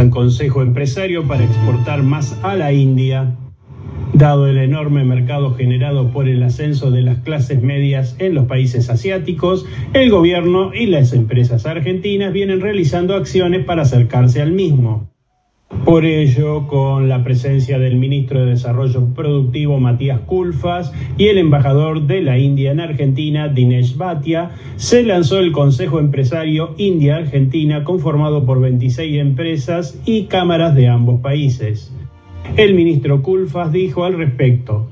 San Consejo Empresario para exportar más a la India. Dado el enorme mercado generado por el ascenso de las clases medias en los países asiáticos, el gobierno y las empresas argentinas vienen realizando acciones para acercarse al mismo. Por ello, con la presencia del ministro de Desarrollo Productivo Matías Culfas y el embajador de la India en Argentina, Dinesh Bhatia, se lanzó el Consejo Empresario India-Argentina conformado por 26 empresas y cámaras de ambos países. El ministro Culfas dijo al respecto,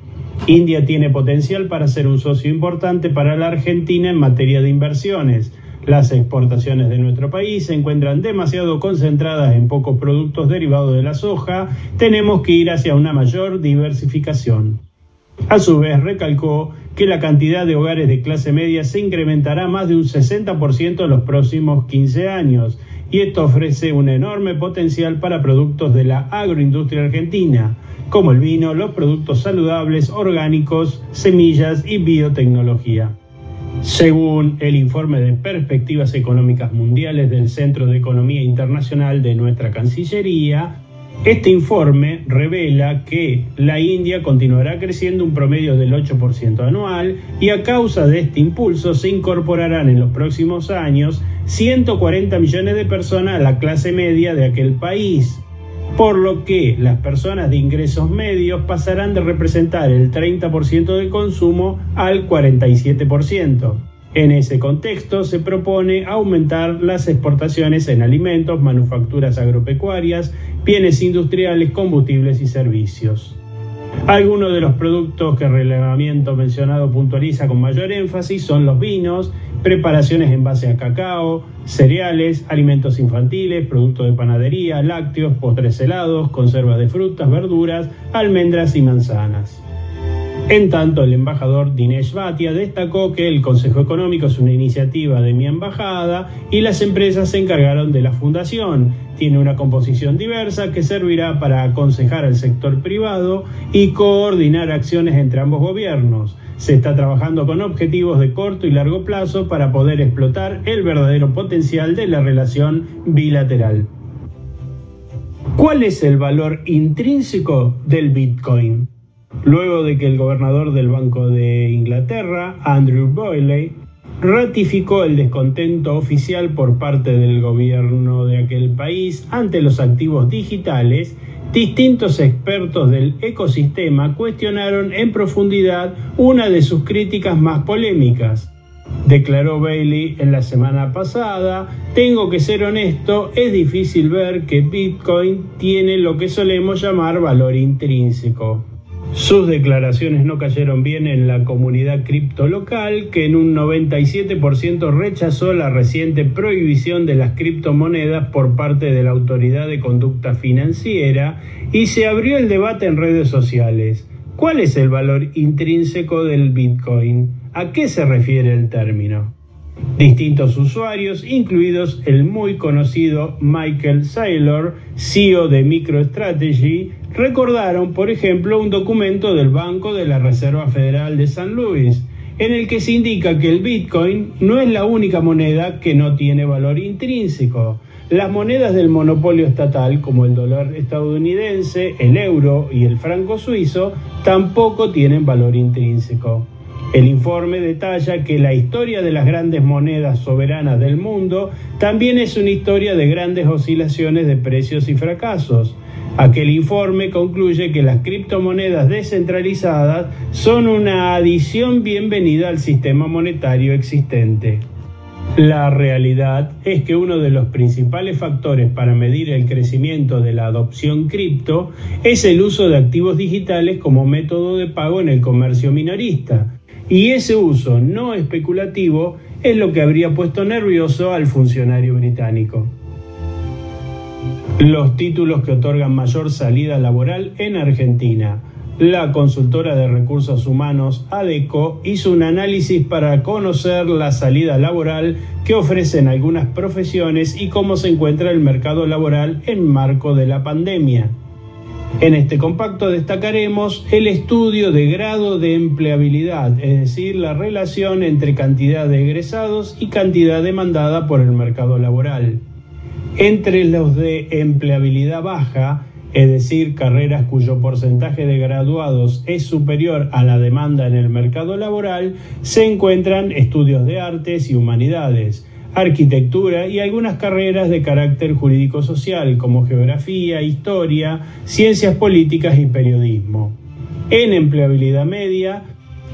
India tiene potencial para ser un socio importante para la Argentina en materia de inversiones. Las exportaciones de nuestro país se encuentran demasiado concentradas en pocos productos derivados de la soja. Tenemos que ir hacia una mayor diversificación. A su vez, recalcó que la cantidad de hogares de clase media se incrementará más de un 60% en los próximos 15 años y esto ofrece un enorme potencial para productos de la agroindustria argentina, como el vino, los productos saludables, orgánicos, semillas y biotecnología. Según el informe de Perspectivas Económicas Mundiales del Centro de Economía Internacional de nuestra Cancillería, este informe revela que la India continuará creciendo un promedio del 8% anual y a causa de este impulso se incorporarán en los próximos años 140 millones de personas a la clase media de aquel país, por lo que las personas de ingresos medios pasarán de representar el 30% del consumo al 47%. En ese contexto se propone aumentar las exportaciones en alimentos, manufacturas agropecuarias, bienes industriales, combustibles y servicios. Algunos de los productos que el relevamiento mencionado puntualiza con mayor énfasis son los vinos, preparaciones en base a cacao, cereales, alimentos infantiles, productos de panadería, lácteos, postres helados, conservas de frutas, verduras, almendras y manzanas. En tanto, el embajador Dinesh Bhatia destacó que el Consejo Económico es una iniciativa de mi embajada y las empresas se encargaron de la fundación. Tiene una composición diversa que servirá para aconsejar al sector privado y coordinar acciones entre ambos gobiernos. Se está trabajando con objetivos de corto y largo plazo para poder explotar el verdadero potencial de la relación bilateral. ¿Cuál es el valor intrínseco del Bitcoin? Luego de que el gobernador del Banco de Inglaterra, Andrew Boyle, ratificó el descontento oficial por parte del gobierno de aquel país ante los activos digitales, distintos expertos del ecosistema cuestionaron en profundidad una de sus críticas más polémicas. Declaró Bailey en la semana pasada, tengo que ser honesto, es difícil ver que Bitcoin tiene lo que solemos llamar valor intrínseco. Sus declaraciones no cayeron bien en la comunidad cripto local, que en un 97% rechazó la reciente prohibición de las criptomonedas por parte de la Autoridad de Conducta Financiera y se abrió el debate en redes sociales. ¿Cuál es el valor intrínseco del Bitcoin? ¿A qué se refiere el término? Distintos usuarios, incluidos el muy conocido Michael Saylor, CEO de MicroStrategy, recordaron, por ejemplo, un documento del Banco de la Reserva Federal de San Luis, en el que se indica que el Bitcoin no es la única moneda que no tiene valor intrínseco. Las monedas del monopolio estatal, como el dólar estadounidense, el euro y el franco suizo, tampoco tienen valor intrínseco. El informe detalla que la historia de las grandes monedas soberanas del mundo también es una historia de grandes oscilaciones de precios y fracasos. Aquel informe concluye que las criptomonedas descentralizadas son una adición bienvenida al sistema monetario existente. La realidad es que uno de los principales factores para medir el crecimiento de la adopción cripto es el uso de activos digitales como método de pago en el comercio minorista, y ese uso no especulativo es lo que habría puesto nervioso al funcionario británico. Los títulos que otorgan mayor salida laboral en Argentina. La consultora de recursos humanos ADECO hizo un análisis para conocer la salida laboral que ofrecen algunas profesiones y cómo se encuentra el mercado laboral en marco de la pandemia. En este compacto destacaremos el estudio de grado de empleabilidad, es decir, la relación entre cantidad de egresados y cantidad demandada por el mercado laboral. Entre los de empleabilidad baja, es decir, carreras cuyo porcentaje de graduados es superior a la demanda en el mercado laboral, se encuentran estudios de artes y humanidades, arquitectura y algunas carreras de carácter jurídico-social como geografía, historia, ciencias políticas y periodismo. En empleabilidad media,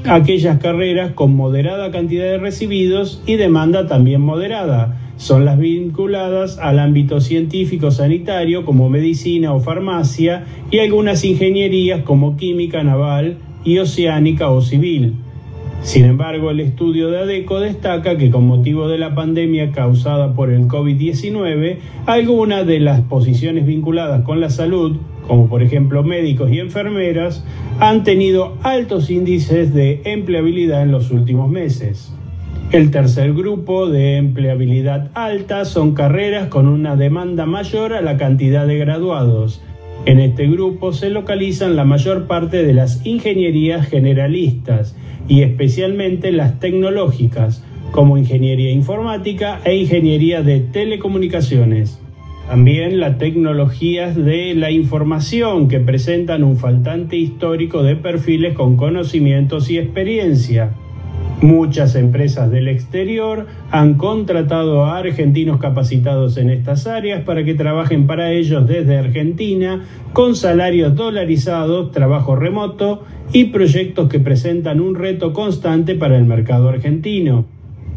aquellas carreras con moderada cantidad de recibidos y demanda también moderada, son las vinculadas al ámbito científico sanitario como medicina o farmacia y algunas ingenierías como química naval y oceánica o civil. Sin embargo, el estudio de ADECO destaca que con motivo de la pandemia causada por el COVID-19, algunas de las posiciones vinculadas con la salud, como por ejemplo médicos y enfermeras, han tenido altos índices de empleabilidad en los últimos meses. El tercer grupo de empleabilidad alta son carreras con una demanda mayor a la cantidad de graduados. En este grupo se localizan la mayor parte de las ingenierías generalistas y especialmente las tecnológicas, como ingeniería informática e ingeniería de telecomunicaciones. También las tecnologías de la información que presentan un faltante histórico de perfiles con conocimientos y experiencia. Muchas empresas del exterior han contratado a argentinos capacitados en estas áreas para que trabajen para ellos desde Argentina con salarios dolarizados, trabajo remoto y proyectos que presentan un reto constante para el mercado argentino.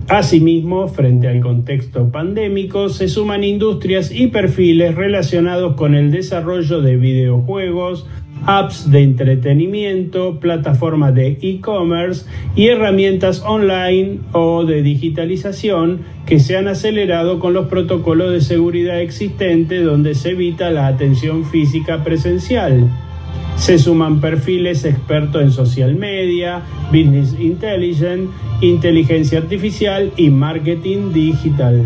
Asimismo, frente al contexto pandémico, se suman industrias y perfiles relacionados con el desarrollo de videojuegos, apps de entretenimiento, plataformas de e-commerce y herramientas online o de digitalización que se han acelerado con los protocolos de seguridad existentes donde se evita la atención física presencial. Se suman perfiles expertos en social media, business intelligence, inteligencia artificial y marketing digital.